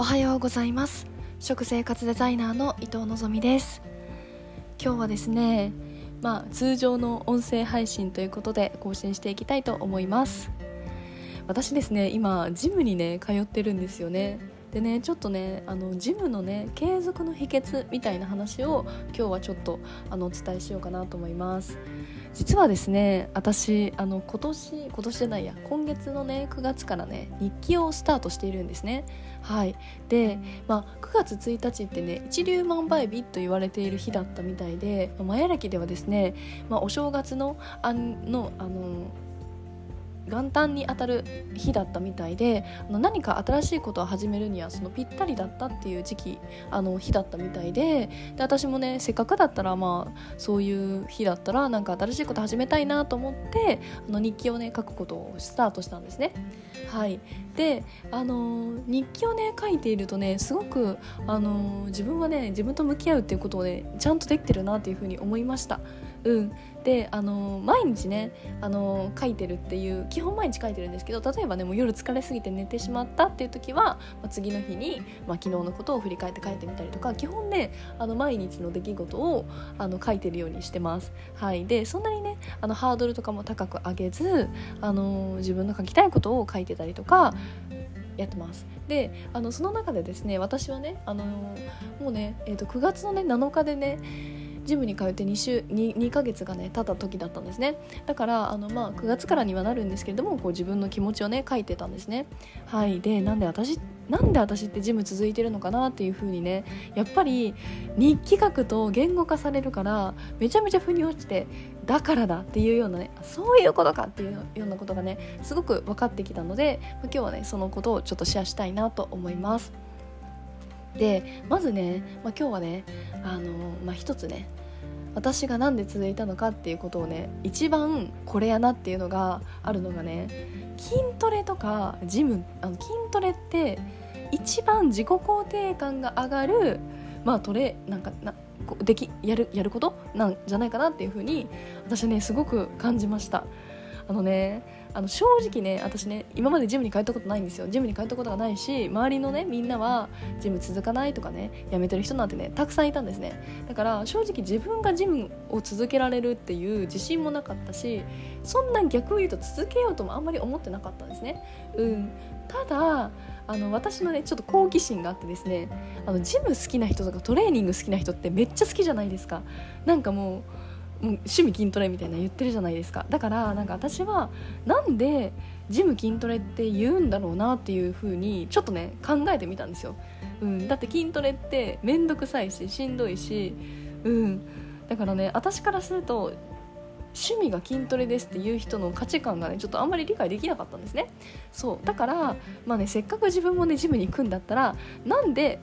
おはようございます。食生活デザイナーの伊藤のぞみです。今日はですねまあ通常の音声配信ということで更新していきたいと思います。私ですね今ジムにね通ってるんですよね。でねちょっとねあのジムのね継続の秘訣みたいな話を今日はちょっとあのお伝えしようかなと思います。実はですね私あの今年今年じゃないや今月のね9月からね日記をスタートしているんですね。はい。で、まあ、9月1日ってね一粒万倍日と言われている日だったみたいでマヤ暦ではですね、まあ、お正月のあのあの元旦に当たる日だったみたいであの何か新しいことを始めるにはそのぴったりだったっていう時期あの日だったみたいでで私もねせっかくだったらまあそういう日だったらなんか新しいこと始めたいなと思ってあの日記をね書くことをスタートしたんですね。はいであの日記をね書いているとねすごくあの自分はね自分と向き合うっていうことをねちゃんとできてるなっていうふうに思いました。うん、であの毎日ねあの書いてるっていう基本毎日書いてるんですけど例えばねもう夜疲れすぎて寝てしまったっていう時は、まあ、次の日に、まあ、昨日のことを振り返って書いてみたりとか基本ねあの毎日の出来事をあの書いてるようにしてます。はい、でそんなにねあのハードルとかも高く上げずあの自分の書きたいことを書いてたりとかやってます。であのその中でですね私はねあのもうね、えー、と9月のね7日でねジムに通って2週 2, 2ヶ月がね経った時だったんですね。だからあの、まあ、9月からにはなるんですけれどもこう自分の気持ちをね書いてたんですね。はい。でなんで私なんで私ってジム続いてるのかなっていう風にねやっぱり日記書くと言語化されるからめちゃめちゃ腑に落ちてだからだっていうようなねそういうことかっていうようなことがねすごく分かってきたので今日はねそのことをちょっとシェアしたいなと思います。でまずね、まあ、今日はねあの、まあ、一つね私が何で続いたのかっていうことをね一番これやなっていうのがあるのがね筋トレとかジムあの筋トレって一番自己肯定感が上がるまあトレなんかなできやるやることなんじゃないかなっていうふうに私ねすごく感じました。あのねあの正直ね私ね今までジムに通ったことないんですよ。ジムに通ったことがないし周りのねみんなはジム続かないとかねやめてる人なんてねたくさんいたんですね。だから正直自分がジムを続けられるっていう自信もなかったしそんな逆を言うと続けようともあんまり思ってなかったんですね。うん。ただあの私のねちょっと好奇心があってですねあのジム好きな人とかトレーニング好きな人ってめっちゃ好きじゃないですか。なんかもうもう趣味筋トレみたいな言ってるじゃないですか。だからなんか私はなんでジム筋トレって言うんだろうなっていう風にちょっとね考えてみたんですよ、うん、だって筋トレって面倒くさいししんどいし、うん、だからね私からすると趣味が筋トレですっていう人の価値観がねちょっとあんまり理解できなかったんですね。そう。だからまあねせっかく自分もねジムに行くんだったらなんで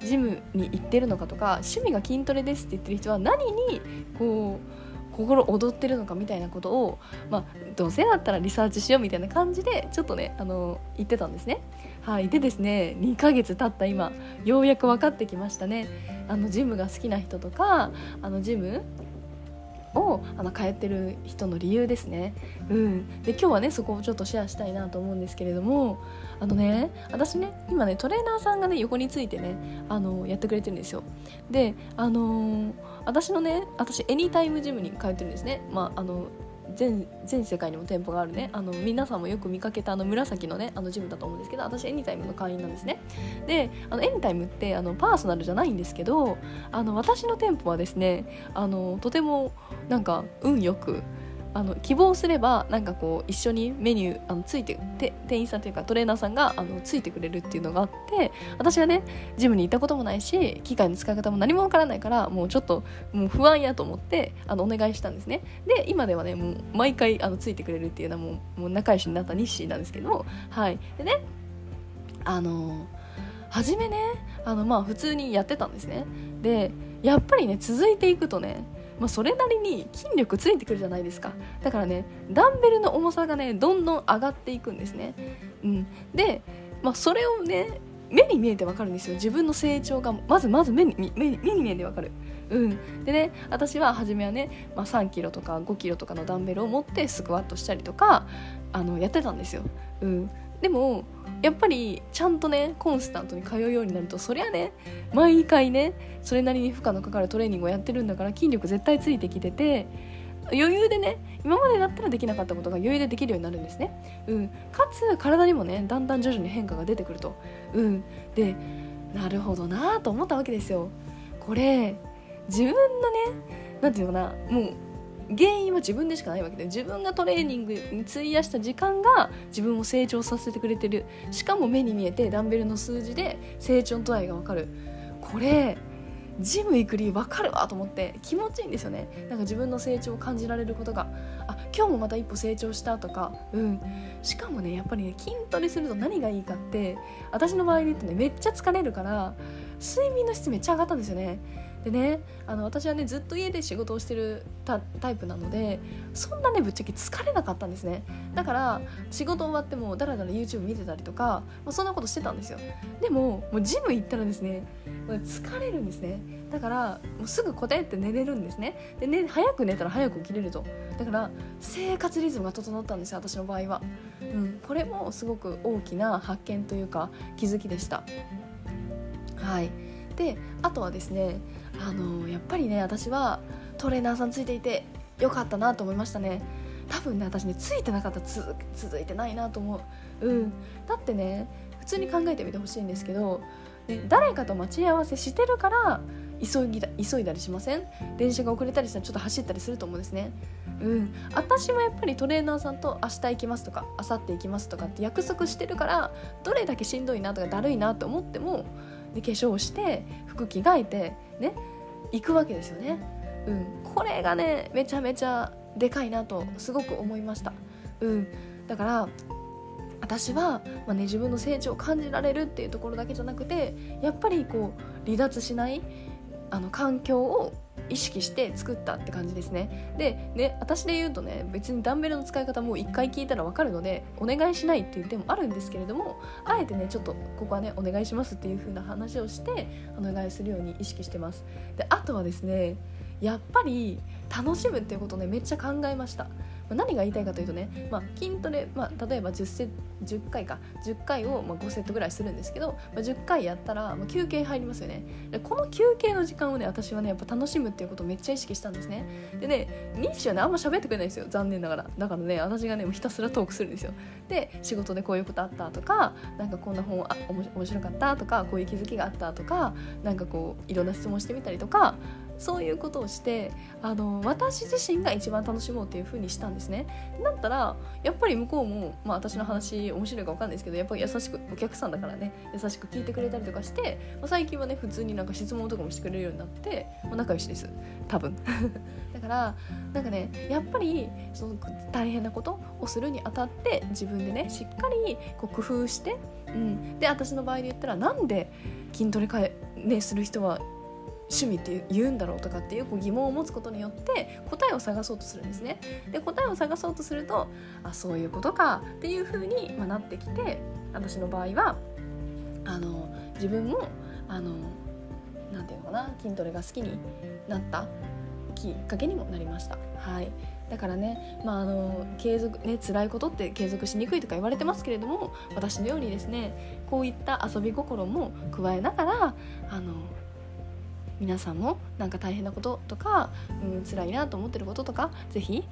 ジムに行ってるのかとか趣味が筋トレですって言ってる人は何にこう心躍ってるのかみたいなことを、まあ、どうせだったらリサーチしようみたいな感じでちょっとねあの言ってたんですね。はい、でですね2ヶ月経った今ようやく分かってきましたね。あのジムが好きな人とかあのジムをあの通ってる人の理由ですね。うん、で今日はねそこをちょっとシェアしたいなと思うんですけれどもあのね私ね今ねトレーナーさんがね横についてねあのやってくれてるんですよ。であのー、私のね私エニタイムジムに通ってるんですね。まああの全全世界にも店舗があるね。あの皆さんもよく見かけたあの紫のねあのジムだと思うんですけど私エニタイムの会員なんですね。であのエニタイムってあのパーソナルじゃないんですけどあの私の店舗はですねあのとてもなんか運よくあの希望すればなんかこう一緒にメニューあのついてて店員さんというかトレーナーさんがあのついてくれるっていうのがあって私はねジムに行ったこともないし機械の使い方も何もわからないからもうちょっともう不安やと思ってあのお願いしたんですね。で今ではねもう毎回あのついてくれるっていうのはもうもう仲良しになった日誌なんですけどはい。でねあの初めねあのまあ普通にやってたんですね。でやっぱりね続いていくとねまあ、それなりに筋力ついてくるじゃないですか。だからねダンベルの重さがねどんどん上がっていくんですね、うん、で、まあ、それをね目に見えてわかるんですよ。自分の成長がまずまず目に目に目に見えてわかる。うん、でね私は初めはね、まあ、3キロとか5キロとかのダンベルを持ってスクワットしたりとかあのやってたんですよ、うん、でもやっぱりちゃんとねコンスタントに通うようになるとそりゃね毎回ねそれなりに負荷のかかるトレーニングをやってるんだから筋力絶対ついてきてて余裕でね今までだったらできなかったことが余裕でできるようになるんですね、うん、かつ体にもねだんだん徐々に変化が出てくると、うん、でなるほどなと思ったわけですよ。これ自分のね何て言うのかなもう原因は自分でしかないわけで自分がトレーニングに費やした時間が自分を成長させてくれてる。しかも目に見えてダンベルの数字で成長の度合いが分かる。これジム行く理由分かるわと思って気持ちいいんですよね。なんか自分の成長を感じられることが。あ今日もまた一歩成長したとか。うん。しかもねやっぱりね筋トレすると何がいいかって私の場合で言うとねめっちゃ疲れるから睡眠の質めっちゃ上がったんですよね。でねあの私はねずっと家で仕事をしてるタイプなのでそんなねぶっちゃけ疲れなかったんですね。だから仕事終わってもだらだら YouTube 見てたりとか、まあ、そんなことしてたんですよ。でももうジム行ったらですね疲れるんですね。だからもうすぐ答えって寝れるんですね。でね早く寝たら早く起きれると。だから生活リズムが整ったんですよ私の場合は、うん、これもすごく大きな発見というか気づきでした。はい。であとはですねあのやっぱりね私はトレーナーさんついていてよかったなと思いましたね。多分ね私ねついてなかったら続いてないなと思う。うん。だってね普通に考えてみてほしいんですけど、ね、誰かと待ち合わせしてるから急ぎだ急いだりしません？電車が遅れたりしたらちょっと走ったりすると思うんですね。うん。私はやっぱりトレーナーさんと明日行きますとか明後日行きますとかって約束してるからどれだけしんどいなとかだるいなと思ってもで化粧して服着替えてね行くわけですよね、うん、これがねめちゃめちゃでかいなとすごく思いました、うん、だから私は、まあね、自分の成長を感じられるっていうところだけじゃなくてやっぱりこう離脱しないあの環境を意識して作ったって感じですね。でね私で言うとね別にダンベルの使い方も1回聞いたら分かるのでお願いしないっていう手もあるんですけれどもあえてねちょっとここはねお願いしますっていう風な話をしてお願いするように意識してます。であとはですねやっぱり楽しむっていうことをねめっちゃ考えました。何が言いたいかというとね、まあ、筋トレ、まあ、例えば 10, セ10回か10回をま5セットぐらいするんですけど、まあ、10回やったらま休憩入りますよね。でこの休憩の時間をね私はねやっぱ楽しむっていうことをめっちゃ意識したんですね。でね西はねあんま喋ってくれないんですよ。残念ながら。だからね私がねひたすらトークするんですよ。で仕事でこういうことあったとかなんかこんな本あ面白かったとかこういう気づきがあったとかなんかこういろんな質問してみたりとかそういうことをしてあの私自身が一番楽しもうっていう風にしたんですね。だったらやっぱり向こうも、まあ、私の話面白いか分かんないですけどやっぱり優しくお客さんだからね優しく聞いてくれたりとかして、まあ、最近はね普通になんか質問とかもしてくれるようになって、まあ、仲良しです。多分。だからなんかねやっぱりその大変なことをするにあたって自分でねしっかりこう工夫して、うん、で私の場合で言ったらなんで筋トレかえ、ね、する人は趣味って言うんだろうとかっていう疑問を持つことによって答えを探そうとするんですね。で答えを探そうとするとあそういうことかっていうふうに、ま、なってきて私の場合はあの自分もあのなんていうのかな筋トレが好きになったきっかけにもなりました。はいだからね、まあ、あの継続ね辛いことって継続しにくいとか言われてますけれども私のようにですねこういった遊び心も加えながらあの皆さんもなんか大変なこととか、うん、辛いなと思ってることとか是非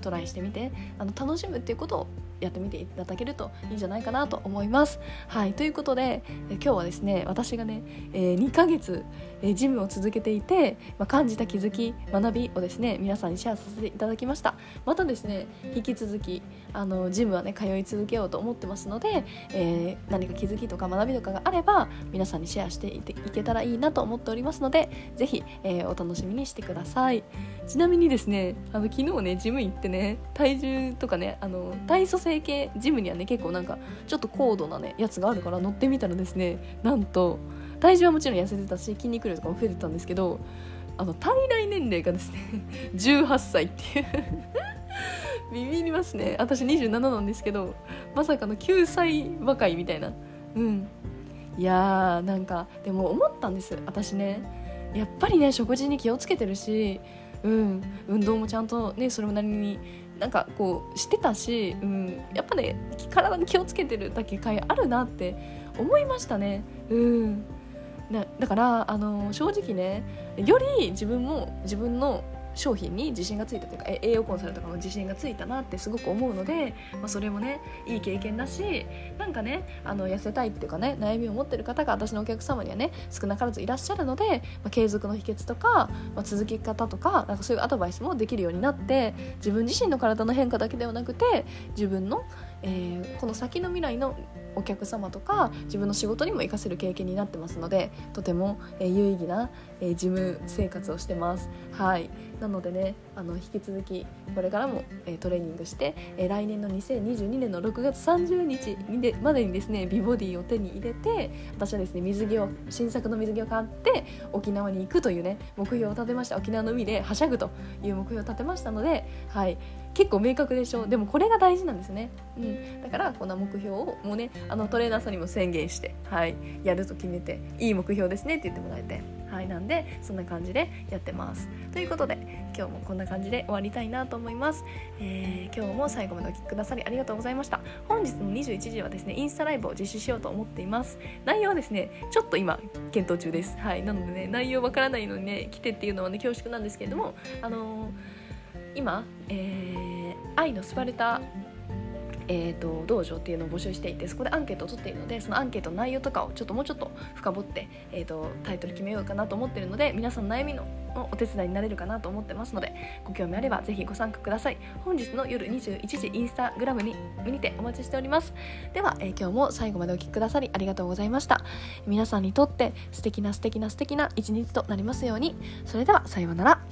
トライしてみてあの楽しむっていうことをやってみていただけるといいんじゃないかなと思います。はい。ということで今日はですね私がね、えー、2ヶ月、えー、ジムを続けていて、まあ、感じた気づき学びをですね皆さんにシェアさせていただきました。またですね引き続きあのジムはね通い続けようと思ってますので、えー、何か気づきとか学びとかがあれば皆さんにシェアしていていけたらいいなと思っておりますので是非、え、お楽しみにしてください。ちなみにですねあの昨日ねジム行ってね体重とかねあの体組成系ジムにはね結構なんかちょっと高度なねやつがあるから乗ってみたらですねなんと体重はもちろん痩せてたし筋肉量とかも増えてたんですけどあの体内年齢がですね 18歳っていう。ビビりますね。私27なんですけどまさかの9歳若いみたいな。うん。いやーなんかでも思ったんです。私ね。やっぱりね食事に気をつけてるしうん。運動もちゃんとねそれなりになんかこうしてたし、うん、やっぱね体に気をつけてるだけかいあるなって思いましたね。うんだからあの正直ねより自分も自分の商品に自信がついたというか栄養コンサルとかも自信がついたなってすごく思うので、まあ、それもねいい経験だしなんかねあの痩せたいっていうかね悩みを持ってる方が私のお客様にはね少なからずいらっしゃるので、まあ、継続の秘訣とか、まあ、続き方とかなんかそういうアドバイスもできるようになって自分自身の体の変化だけではなくて自分の、えー、この先の未来のお客様とか自分の仕事にも活かせる経験になってますのでとても、え有意義な、え事務生活をしてます。はい。なのでねあの引き続きこれからも、えトレーニングして、え来年の2022年の6月30日にでまでにですね美ボディを手に入れて私はですね水着を新作の水着を買って沖縄に行くというね目標を立てました。沖縄の海ではしゃぐという目標を立てましたのではい。結構明確でしょ。でもこれが大事なんですね、うん、だからこんな目標をもうねあのトレーナーさんにも宣言して、はい、やると決めていい目標ですねって言ってもらえてはい。なんでそんな感じでやってます。ということで今日もこんな感じで終わりたいなと思います、えー、今日も最後までお聴きくださりありがとうございました。本日の21時はですねインスタライブを実施しようと思っています。内容はですねちょっと今検討中です。はい。なのでね内容わからないのにね来てっていうのはね恐縮なんですけれどもあのー、今、えー、愛のスパルタえーと、道場っていうのを募集していてそこでアンケートを取っているのでそのアンケートの内容とかをちょっともうちょっと深掘って、えーと、タイトル決めようかなと思っているので皆さんの悩みのお手伝いになれるかなと思ってますのでご興味あればぜひご参加ください。本日の夜21時インスタグラムに見にてお待ちしております。では、えー、今日も最後までお聴きくださりありがとうございました。皆さんにとって素敵な素敵な素敵な一日となりますように。それではさようなら。